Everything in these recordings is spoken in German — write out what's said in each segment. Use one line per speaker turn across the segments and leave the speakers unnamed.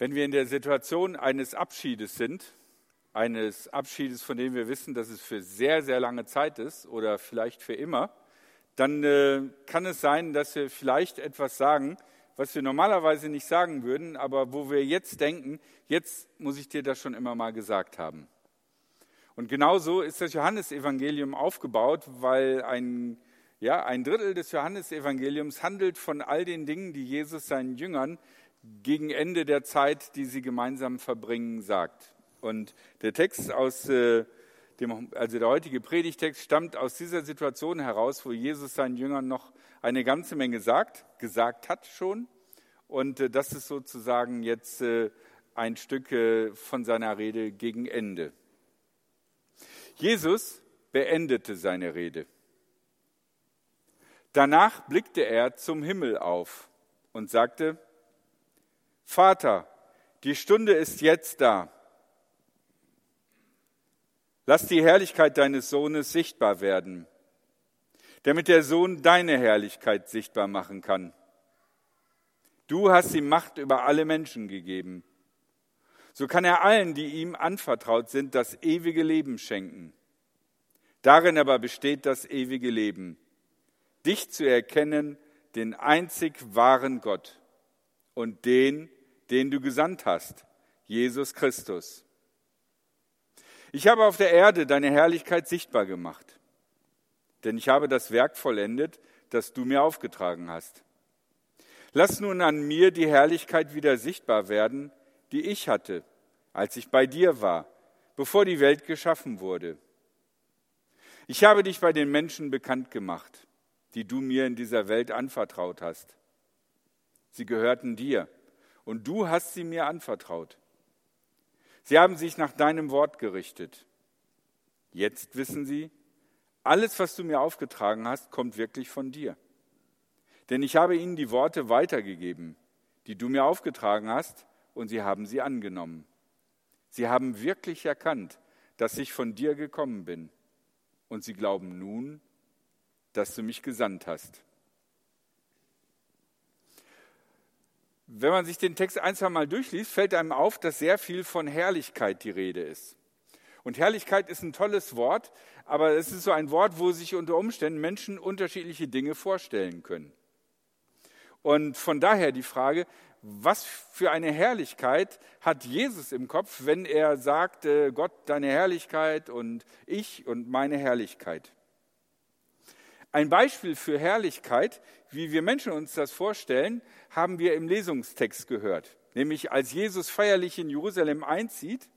Wenn wir in der Situation eines Abschiedes sind, eines Abschiedes, von dem wir wissen, dass es für sehr, sehr lange Zeit ist oder vielleicht für immer, dann äh, kann es sein, dass wir vielleicht etwas sagen, was wir normalerweise nicht sagen würden, aber wo wir jetzt denken, jetzt muss ich dir das schon immer mal gesagt haben. Und genauso ist das Johannesevangelium aufgebaut, weil ein, ja, ein Drittel des Johannesevangeliums handelt von all den Dingen, die Jesus seinen Jüngern gegen Ende der Zeit, die sie gemeinsam verbringen, sagt. Und der Text aus äh, dem, also der heutige Predigtext stammt aus dieser Situation heraus, wo Jesus seinen Jüngern noch eine ganze Menge sagt, gesagt hat schon. Und äh, das ist sozusagen jetzt äh, ein Stück von seiner Rede gegen Ende. Jesus beendete seine Rede. Danach blickte er zum Himmel auf und sagte, Vater, die Stunde ist jetzt da. Lass die Herrlichkeit deines Sohnes sichtbar werden, damit der Sohn deine Herrlichkeit sichtbar machen kann. Du hast ihm Macht über alle Menschen gegeben. So kann er allen, die ihm anvertraut sind, das ewige Leben schenken. Darin aber besteht das ewige Leben, dich zu erkennen, den einzig wahren Gott und den, den du gesandt hast, Jesus Christus. Ich habe auf der Erde deine Herrlichkeit sichtbar gemacht, denn ich habe das Werk vollendet, das du mir aufgetragen hast. Lass nun an mir die Herrlichkeit wieder sichtbar werden, die ich hatte, als ich bei dir war, bevor die Welt geschaffen wurde. Ich habe dich bei den Menschen bekannt gemacht, die du mir in dieser Welt anvertraut hast. Sie gehörten dir und du hast sie mir anvertraut. Sie haben sich nach deinem Wort gerichtet. Jetzt wissen sie, alles, was du mir aufgetragen hast, kommt wirklich von dir. Denn ich habe ihnen die Worte weitergegeben, die du mir aufgetragen hast, und sie haben sie angenommen. Sie haben wirklich erkannt, dass ich von dir gekommen bin, und sie glauben nun, dass du mich gesandt hast. Wenn man sich den Text ein, zwei Mal durchliest, fällt einem auf, dass sehr viel von Herrlichkeit die Rede ist. Und Herrlichkeit ist ein tolles Wort, aber es ist so ein Wort, wo sich unter Umständen Menschen unterschiedliche Dinge vorstellen können. Und von daher die Frage, was für eine Herrlichkeit hat Jesus im Kopf, wenn er sagt, Gott, deine Herrlichkeit und ich und meine Herrlichkeit? Ein Beispiel für Herrlichkeit, wie wir Menschen uns das vorstellen, haben wir im Lesungstext gehört. Nämlich als Jesus feierlich in Jerusalem einzieht,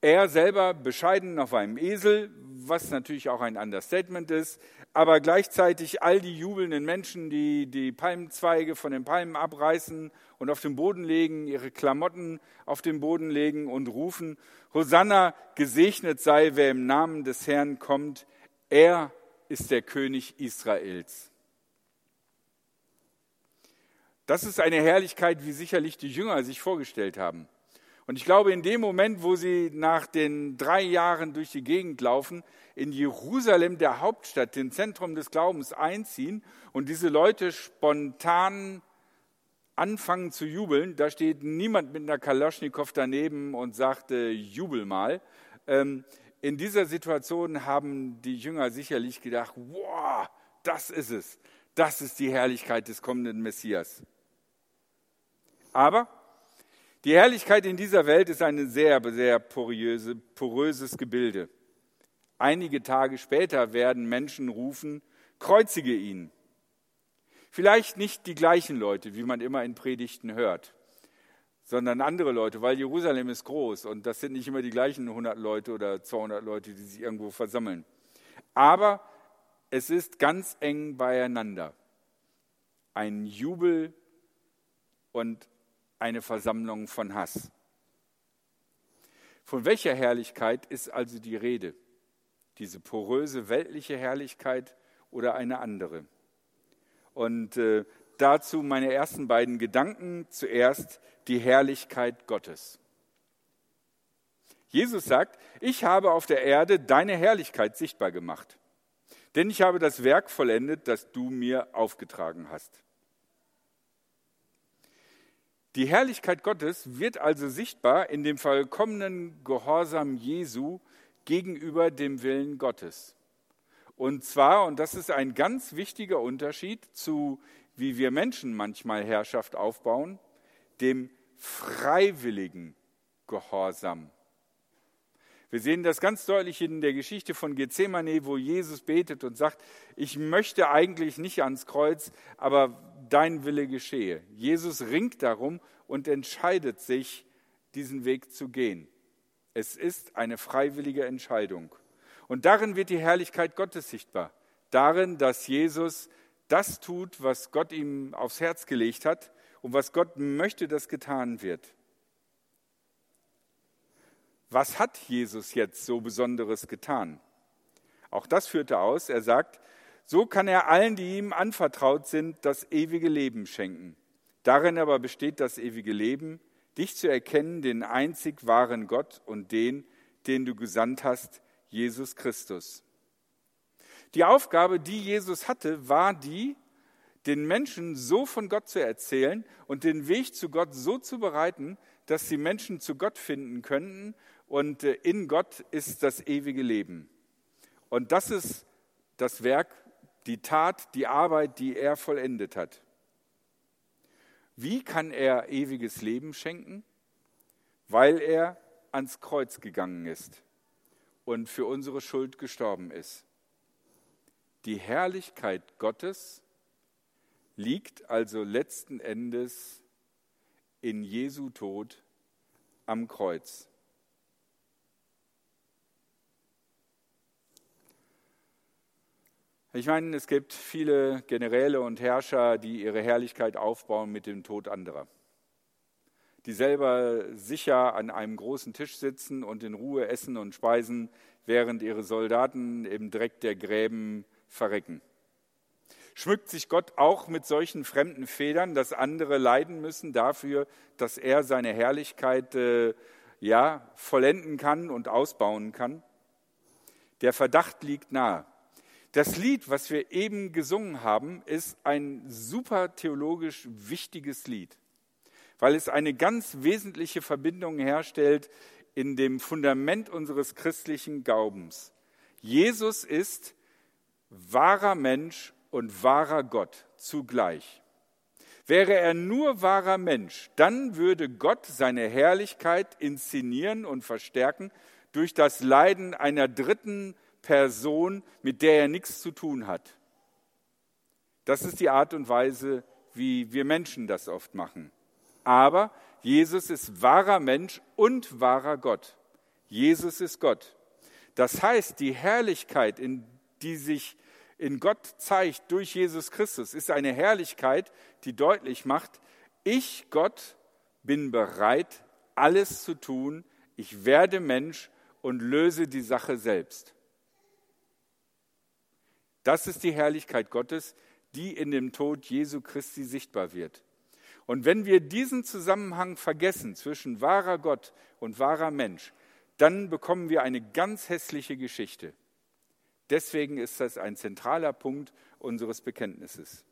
er selber bescheiden auf einem Esel, was natürlich auch ein Understatement ist, aber gleichzeitig all die jubelnden Menschen, die die Palmenzweige von den Palmen abreißen und auf den Boden legen, ihre Klamotten auf den Boden legen und rufen, Hosanna, gesegnet sei, wer im Namen des Herrn kommt, er ist der König Israels. Das ist eine Herrlichkeit, wie sicherlich die Jünger sich vorgestellt haben. Und ich glaube, in dem Moment, wo sie nach den drei Jahren durch die Gegend laufen, in Jerusalem, der Hauptstadt, dem Zentrum des Glaubens einziehen und diese Leute spontan anfangen zu jubeln, da steht niemand mit einer Kalaschnikow daneben und sagt, äh, jubel mal. Ähm, in dieser Situation haben die Jünger sicherlich gedacht, wow, das ist es. Das ist die Herrlichkeit des kommenden Messias. Aber die Herrlichkeit in dieser Welt ist ein sehr, sehr poröse, poröses Gebilde. Einige Tage später werden Menschen rufen, kreuzige ihn. Vielleicht nicht die gleichen Leute, wie man immer in Predigten hört sondern andere Leute, weil Jerusalem ist groß und das sind nicht immer die gleichen 100 Leute oder 200 Leute, die sich irgendwo versammeln. Aber es ist ganz eng beieinander. Ein Jubel und eine Versammlung von Hass. Von welcher Herrlichkeit ist also die Rede? Diese poröse weltliche Herrlichkeit oder eine andere? Und äh, dazu meine ersten beiden Gedanken. Zuerst die Herrlichkeit Gottes. Jesus sagt, ich habe auf der Erde deine Herrlichkeit sichtbar gemacht, denn ich habe das Werk vollendet, das du mir aufgetragen hast. Die Herrlichkeit Gottes wird also sichtbar in dem vollkommenen Gehorsam Jesu gegenüber dem Willen Gottes. Und zwar, und das ist ein ganz wichtiger Unterschied zu, wie wir Menschen manchmal Herrschaft aufbauen, dem freiwilligen Gehorsam. Wir sehen das ganz deutlich in der Geschichte von Gethsemane, wo Jesus betet und sagt, ich möchte eigentlich nicht ans Kreuz, aber dein Wille geschehe. Jesus ringt darum und entscheidet sich, diesen Weg zu gehen. Es ist eine freiwillige Entscheidung. Und darin wird die Herrlichkeit Gottes sichtbar. Darin, dass Jesus das tut, was Gott ihm aufs Herz gelegt hat und was Gott möchte, dass getan wird. Was hat Jesus jetzt so Besonderes getan? Auch das führte aus, er sagt, so kann er allen, die ihm anvertraut sind, das ewige Leben schenken. Darin aber besteht das ewige Leben, dich zu erkennen, den einzig wahren Gott und den, den du gesandt hast, Jesus Christus. Die Aufgabe, die Jesus hatte, war die, den Menschen so von Gott zu erzählen und den Weg zu Gott so zu bereiten, dass sie Menschen zu Gott finden könnten und äh, in Gott ist das ewige Leben. Und das ist das Werk, die Tat, die Arbeit, die er vollendet hat. Wie kann er ewiges Leben schenken? Weil er ans Kreuz gegangen ist und für unsere Schuld gestorben ist. Die Herrlichkeit Gottes liegt also letzten Endes in Jesu Tod am Kreuz. Ich meine, es gibt viele Generäle und Herrscher, die ihre Herrlichkeit aufbauen mit dem Tod anderer, die selber sicher an einem großen Tisch sitzen und in Ruhe essen und speisen, während ihre Soldaten im Dreck der Gräben verrecken. Schmückt sich Gott auch mit solchen fremden Federn, dass andere leiden müssen dafür, dass er seine Herrlichkeit äh, ja, vollenden kann und ausbauen kann? Der Verdacht liegt nahe. Das Lied, was wir eben gesungen haben, ist ein super theologisch wichtiges Lied, weil es eine ganz wesentliche Verbindung herstellt in dem Fundament unseres christlichen Glaubens. Jesus ist wahrer Mensch und wahrer Gott zugleich. Wäre er nur wahrer Mensch, dann würde Gott seine Herrlichkeit inszenieren und verstärken durch das Leiden einer dritten Person, mit der er nichts zu tun hat. Das ist die Art und Weise, wie wir Menschen das oft machen. Aber Jesus ist wahrer Mensch und wahrer Gott. Jesus ist Gott. Das heißt, die Herrlichkeit, in die sich in Gott zeigt durch Jesus Christus, ist eine Herrlichkeit, die deutlich macht, ich, Gott, bin bereit, alles zu tun. Ich werde Mensch und löse die Sache selbst. Das ist die Herrlichkeit Gottes, die in dem Tod Jesu Christi sichtbar wird. Und wenn wir diesen Zusammenhang vergessen zwischen wahrer Gott und wahrer Mensch, dann bekommen wir eine ganz hässliche Geschichte. Deswegen ist das ein zentraler Punkt unseres Bekenntnisses.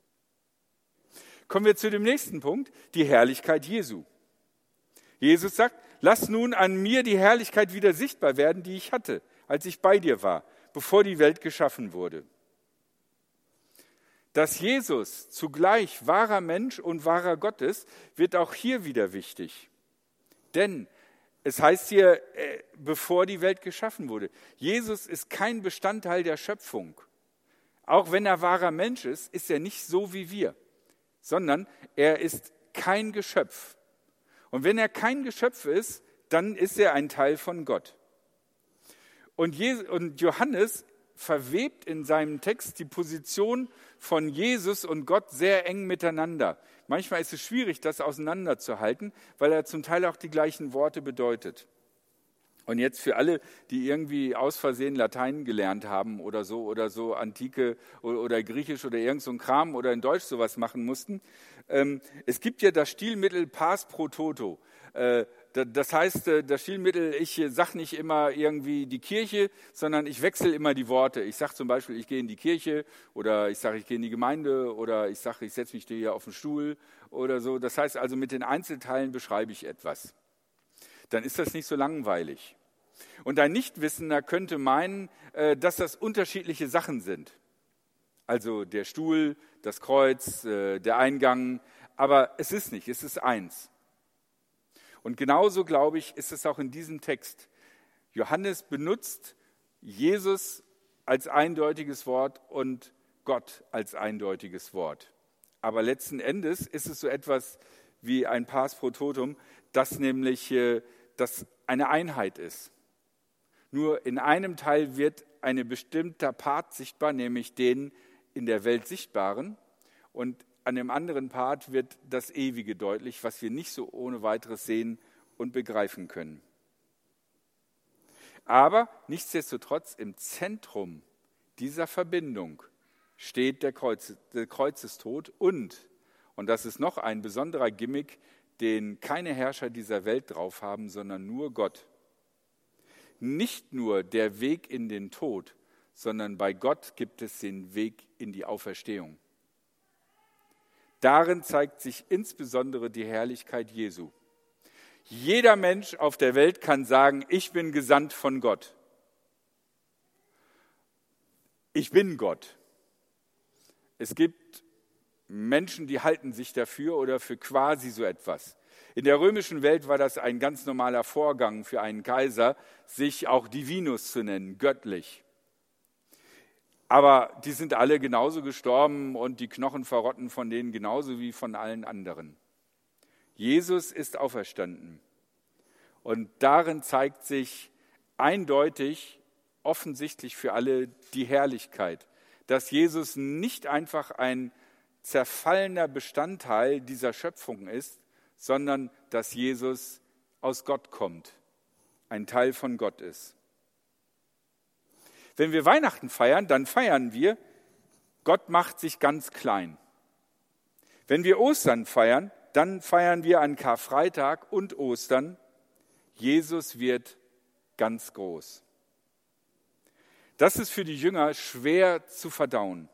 Kommen wir zu dem nächsten Punkt, die Herrlichkeit Jesu. Jesus sagt, lass nun an mir die Herrlichkeit wieder sichtbar werden, die ich hatte, als ich bei dir war, bevor die Welt geschaffen wurde dass Jesus zugleich wahrer Mensch und wahrer Gott ist, wird auch hier wieder wichtig. Denn es heißt hier, äh, bevor die Welt geschaffen wurde. Jesus ist kein Bestandteil der Schöpfung. Auch wenn er wahrer Mensch ist, ist er nicht so wie wir, sondern er ist kein Geschöpf. Und wenn er kein Geschöpf ist, dann ist er ein Teil von Gott. Und Johannes verwebt in seinem Text die Position von Jesus und Gott sehr eng miteinander. Manchmal ist es schwierig, das auseinanderzuhalten, weil er zum Teil auch die gleichen Worte bedeutet. Und jetzt für alle, die irgendwie aus Versehen Latein gelernt haben oder so oder so Antike oder Griechisch oder irgend so ein Kram oder in Deutsch sowas machen mussten, ähm, es gibt ja das Stilmittel Pars pro Toto. Äh, das heißt, äh, das Stilmittel, ich sage nicht immer irgendwie die Kirche, sondern ich wechsle immer die Worte. Ich sage zum Beispiel, ich gehe in die Kirche oder ich sage, ich gehe in die Gemeinde oder ich sage, ich setze mich hier auf den Stuhl oder so. Das heißt also, mit den Einzelteilen beschreibe ich etwas. Dann ist das nicht so langweilig. Und ein Nichtwissender könnte meinen, äh, dass das unterschiedliche Sachen sind. Also der Stuhl, das Kreuz, äh, der Eingang. Aber es ist nicht, es ist eins. Und genauso, glaube ich, ist es auch in diesem Text. Johannes benutzt Jesus als eindeutiges Wort und Gott als eindeutiges Wort. Aber letzten Endes ist es so etwas wie ein Pars pro Totum, das nämlich äh, das eine Einheit ist. Nur in einem Teil wird ein bestimmter Part sichtbar, nämlich den in der Welt sichtbaren. Und an dem anderen Part wird das Ewige deutlich, was wir nicht so ohne weiteres sehen und begreifen können. Aber nichtsdestotrotz im Zentrum dieser Verbindung steht der, Kreuz, der Kreuzestod und, und das ist noch ein besonderer Gimmick, den keine Herrscher dieser Welt drauf haben, sondern nur Gott. Nicht nur der Weg in den Tod, sondern bei Gott gibt es den Weg in die Auferstehung. Darin zeigt sich insbesondere die Herrlichkeit Jesu. Jeder Mensch auf der Welt kann sagen, ich bin gesandt von Gott. Ich bin Gott. Es gibt Menschen, die halten sich dafür oder für quasi so etwas. In der römischen Welt war das ein ganz normaler Vorgang für einen Kaiser, sich auch Divinus zu nennen, göttlich. Aber die sind alle genauso gestorben und die Knochen verrotten von denen genauso wie von allen anderen. Jesus ist auferstanden. Und darin zeigt sich eindeutig, offensichtlich für alle, die Herrlichkeit, dass Jesus nicht einfach ein zerfallener Bestandteil dieser Schöpfung ist, sondern dass Jesus aus Gott kommt, ein Teil von Gott ist. Wenn wir Weihnachten feiern, dann feiern wir, Gott macht sich ganz klein. Wenn wir Ostern feiern, dann feiern wir an Karfreitag und Ostern, Jesus wird ganz groß. Das ist für die Jünger schwer zu verdauen,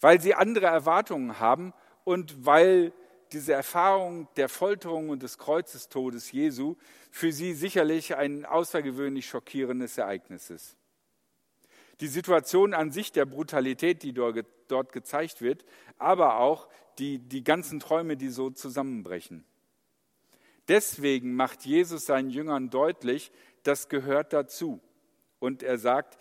weil sie andere Erwartungen haben und weil diese Erfahrung der Folterung und des Kreuzestodes Jesu für sie sicherlich ein außergewöhnlich schockierendes Ereignis ist. Die Situation an sich der Brutalität, die dort gezeigt wird, aber auch die, die ganzen Träume, die so zusammenbrechen. Deswegen macht Jesus seinen Jüngern deutlich, das gehört dazu. Und er sagt,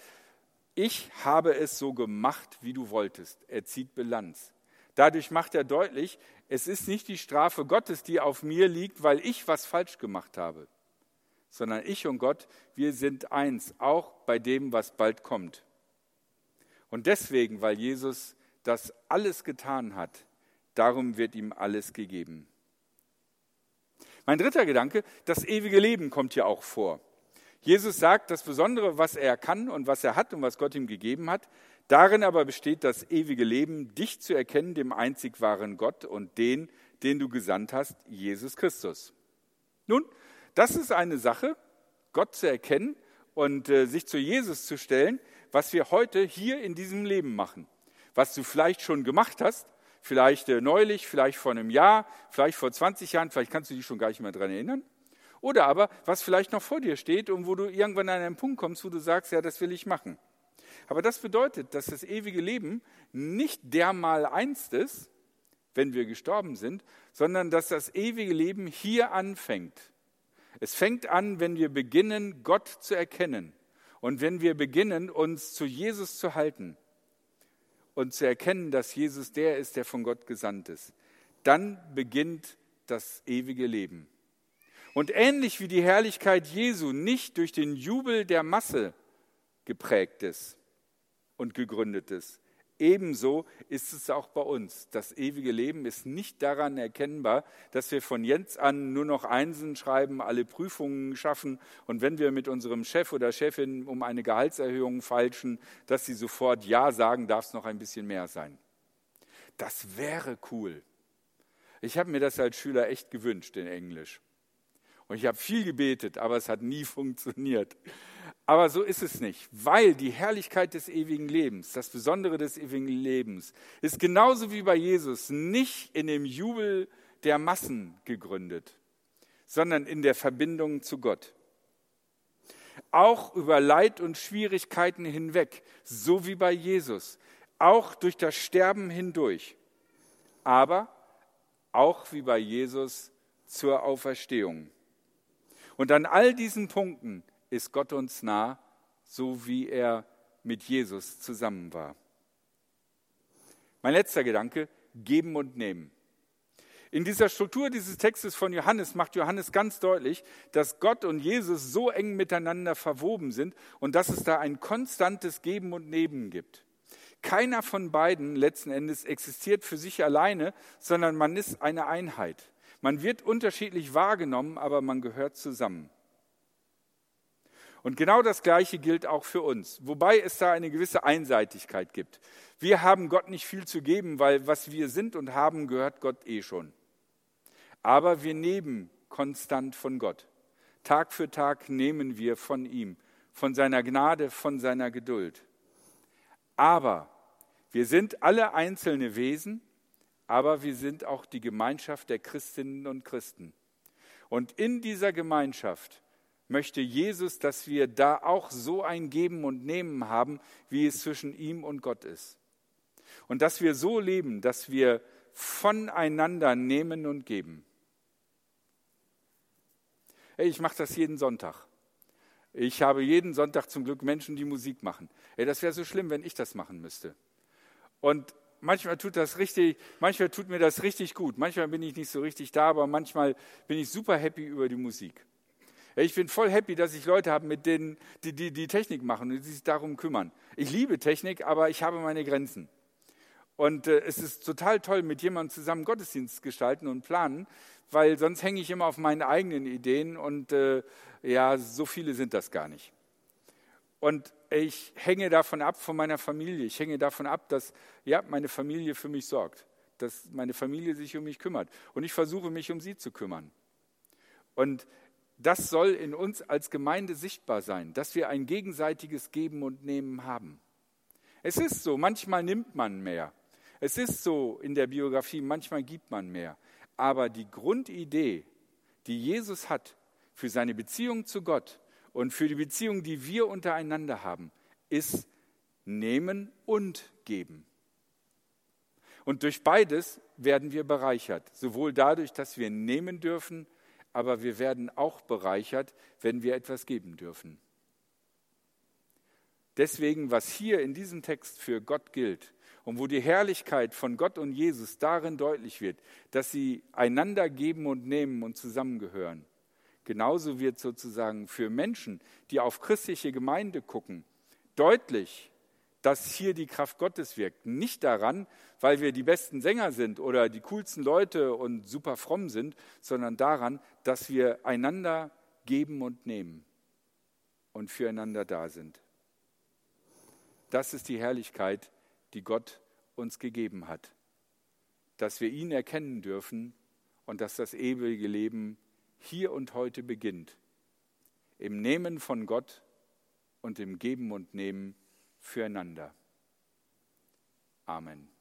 ich habe es so gemacht, wie du wolltest. Er zieht Bilanz. Dadurch macht er deutlich, es ist nicht die Strafe Gottes, die auf mir liegt, weil ich was falsch gemacht habe, sondern ich und Gott, wir sind eins, auch bei dem, was bald kommt. Und deswegen, weil Jesus das alles getan hat, darum wird ihm alles gegeben. Mein dritter Gedanke, das ewige Leben kommt hier auch vor. Jesus sagt, das Besondere, was er kann und was er hat und was Gott ihm gegeben hat, darin aber besteht das ewige Leben, dich zu erkennen, dem einzig wahren Gott und den, den du gesandt hast, Jesus Christus. Nun, das ist eine Sache, Gott zu erkennen und äh, sich zu Jesus zu stellen, was wir heute hier in diesem Leben machen. Was du vielleicht schon gemacht hast, vielleicht äh, neulich, vielleicht vor einem Jahr, vielleicht vor 20 Jahren, vielleicht kannst du dich schon gar nicht mehr daran erinnern. Oder aber, was vielleicht noch vor dir steht und wo du irgendwann an einen Punkt kommst, wo du sagst, ja, das will ich machen. Aber das bedeutet, dass das ewige Leben nicht dermal einst ist, wenn wir gestorben sind, sondern dass das ewige Leben hier anfängt. Es fängt an, wenn wir beginnen, Gott zu erkennen und wenn wir beginnen, uns zu Jesus zu halten und zu erkennen, dass Jesus der ist, der von Gott gesandt ist, dann beginnt das ewige Leben. Und ähnlich wie die Herrlichkeit Jesu nicht durch den Jubel der Masse geprägt ist und gegründet ist, Ebenso ist es auch bei uns. Das ewige Leben ist nicht daran erkennbar, dass wir von jetzt an nur noch Einsen schreiben, alle Prüfungen schaffen und wenn wir mit unserem Chef oder Chefin um eine Gehaltserhöhung feilschen, dass sie sofort Ja sagen, darf es noch ein bisschen mehr sein. Das wäre cool. Ich habe mir das als Schüler echt gewünscht in Englisch. Und ich habe viel gebetet, aber es hat nie funktioniert. Aber so ist es nicht, weil die Herrlichkeit des ewigen Lebens, das Besondere des ewigen Lebens, ist genauso wie bei Jesus nicht in dem Jubel der Massen gegründet, sondern in der Verbindung zu Gott. Auch über Leid und Schwierigkeiten hinweg, so wie bei Jesus, auch durch das Sterben hindurch, aber auch wie bei Jesus zur Auferstehung. Und an all diesen Punkten ist Gott uns nah, so wie er mit Jesus zusammen war. Mein letzter Gedanke, geben und nehmen. In dieser Struktur dieses Textes von Johannes macht Johannes ganz deutlich, dass Gott und Jesus so eng miteinander verwoben sind und dass es da ein konstantes Geben und Nehmen gibt. Keiner von beiden letzten Endes existiert für sich alleine, sondern man ist eine Einheit. Man wird unterschiedlich wahrgenommen, aber man gehört zusammen. Und genau das Gleiche gilt auch für uns, wobei es da eine gewisse Einseitigkeit gibt. Wir haben Gott nicht viel zu geben, weil was wir sind und haben, gehört Gott eh schon. Aber wir nehmen konstant von Gott. Tag für Tag nehmen wir von ihm, von seiner Gnade, von seiner Geduld. Aber wir sind alle einzelne Wesen, aber wir sind auch die Gemeinschaft der Christinnen und Christen. Und in dieser Gemeinschaft möchte Jesus, dass wir da auch so ein Geben und Nehmen haben, wie es zwischen ihm und Gott ist. Und dass wir so leben, dass wir voneinander nehmen und geben. Ich mache das jeden Sonntag. Ich habe jeden Sonntag zum Glück Menschen, die Musik machen. Hey, das wäre so schlimm, wenn ich das machen müsste. Und manchmal tut das richtig, manchmal tut mir das richtig gut. Manchmal bin ich nicht so richtig da, aber manchmal bin ich super happy über die Musik. Ich bin voll happy, dass ich Leute habe, mit denen, die, die die Technik machen und die sich darum kümmern. Ich liebe Technik, aber ich habe meine Grenzen. Und äh, es ist total toll, mit jemandem zusammen Gottesdienst gestalten und planen, weil sonst hänge ich immer auf meinen eigenen Ideen und äh, ja, so viele sind das gar nicht. Und ich hänge davon ab von meiner Familie. Ich hänge davon ab, dass ja, meine Familie für mich sorgt, dass meine Familie sich um mich kümmert. Und ich versuche mich um sie zu kümmern. Und das soll in uns als Gemeinde sichtbar sein, dass wir ein gegenseitiges Geben und Nehmen haben. Es ist so, manchmal nimmt man mehr. Es ist so in der Biografie, manchmal gibt man mehr. Aber die Grundidee, die Jesus hat für seine Beziehung zu Gott und für die Beziehung, die wir untereinander haben, ist nehmen und geben. Und durch beides werden wir bereichert, sowohl dadurch, dass wir nehmen dürfen, aber wir werden auch bereichert, wenn wir etwas geben dürfen. Deswegen, was hier in diesem Text für Gott gilt und wo die Herrlichkeit von Gott und Jesus darin deutlich wird, dass sie einander geben und nehmen und zusammengehören, genauso wird sozusagen für Menschen, die auf christliche Gemeinde gucken, deutlich, dass hier die Kraft Gottes wirkt. Nicht daran, weil wir die besten Sänger sind oder die coolsten Leute und super fromm sind, sondern daran, dass wir einander geben und nehmen und füreinander da sind. Das ist die Herrlichkeit, die Gott uns gegeben hat. Dass wir ihn erkennen dürfen und dass das ewige Leben hier und heute beginnt. Im Nehmen von Gott und im Geben und Nehmen füreinander. Amen.